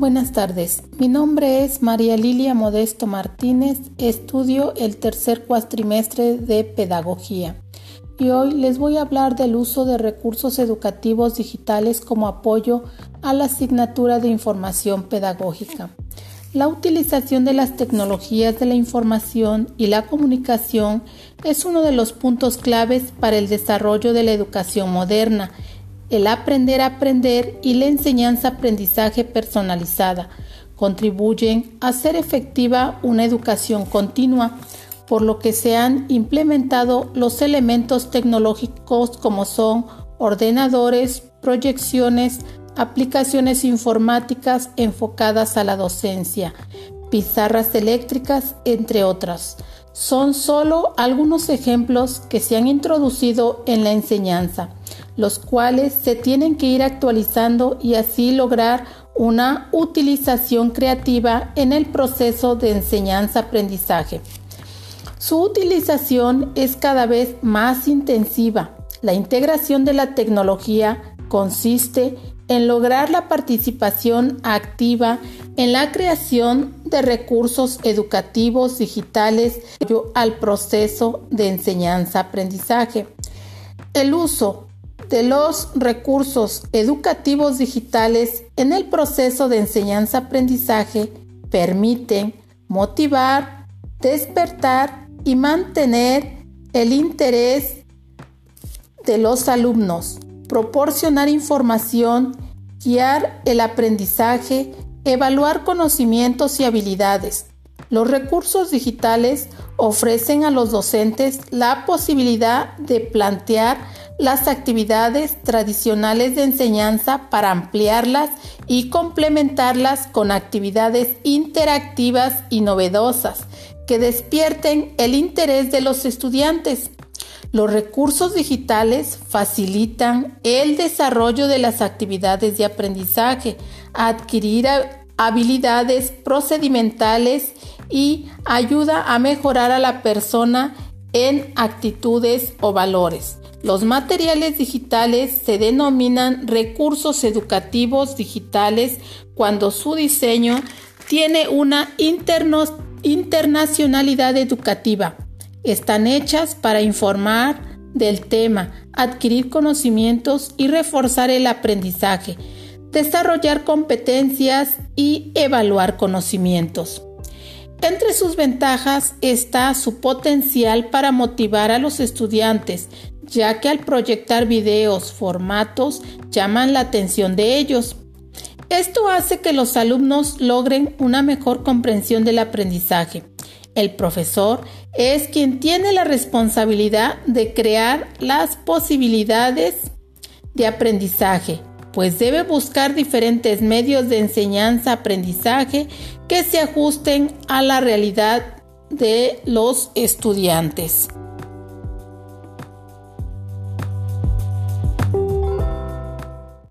Buenas tardes, mi nombre es María Lilia Modesto Martínez, estudio el tercer cuatrimestre de Pedagogía. Y hoy les voy a hablar del uso de recursos educativos digitales como apoyo a la asignatura de información pedagógica. La utilización de las tecnologías de la información y la comunicación es uno de los puntos claves para el desarrollo de la educación moderna el aprender a aprender y la enseñanza-aprendizaje personalizada contribuyen a hacer efectiva una educación continua, por lo que se han implementado los elementos tecnológicos como son ordenadores, proyecciones, aplicaciones informáticas enfocadas a la docencia, pizarras eléctricas, entre otras. Son solo algunos ejemplos que se han introducido en la enseñanza los cuales se tienen que ir actualizando y así lograr una utilización creativa en el proceso de enseñanza-aprendizaje. Su utilización es cada vez más intensiva. La integración de la tecnología consiste en lograr la participación activa en la creación de recursos educativos digitales al proceso de enseñanza-aprendizaje. El uso de los recursos educativos digitales en el proceso de enseñanza-aprendizaje permiten motivar, despertar y mantener el interés de los alumnos, proporcionar información, guiar el aprendizaje, evaluar conocimientos y habilidades. Los recursos digitales ofrecen a los docentes la posibilidad de plantear las actividades tradicionales de enseñanza para ampliarlas y complementarlas con actividades interactivas y novedosas que despierten el interés de los estudiantes. Los recursos digitales facilitan el desarrollo de las actividades de aprendizaje, adquirir habilidades procedimentales y ayuda a mejorar a la persona en actitudes o valores. Los materiales digitales se denominan recursos educativos digitales cuando su diseño tiene una internacionalidad educativa. Están hechas para informar del tema, adquirir conocimientos y reforzar el aprendizaje, desarrollar competencias y evaluar conocimientos. Entre sus ventajas está su potencial para motivar a los estudiantes, ya que al proyectar videos, formatos llaman la atención de ellos. Esto hace que los alumnos logren una mejor comprensión del aprendizaje. El profesor es quien tiene la responsabilidad de crear las posibilidades de aprendizaje, pues debe buscar diferentes medios de enseñanza-aprendizaje que se ajusten a la realidad de los estudiantes.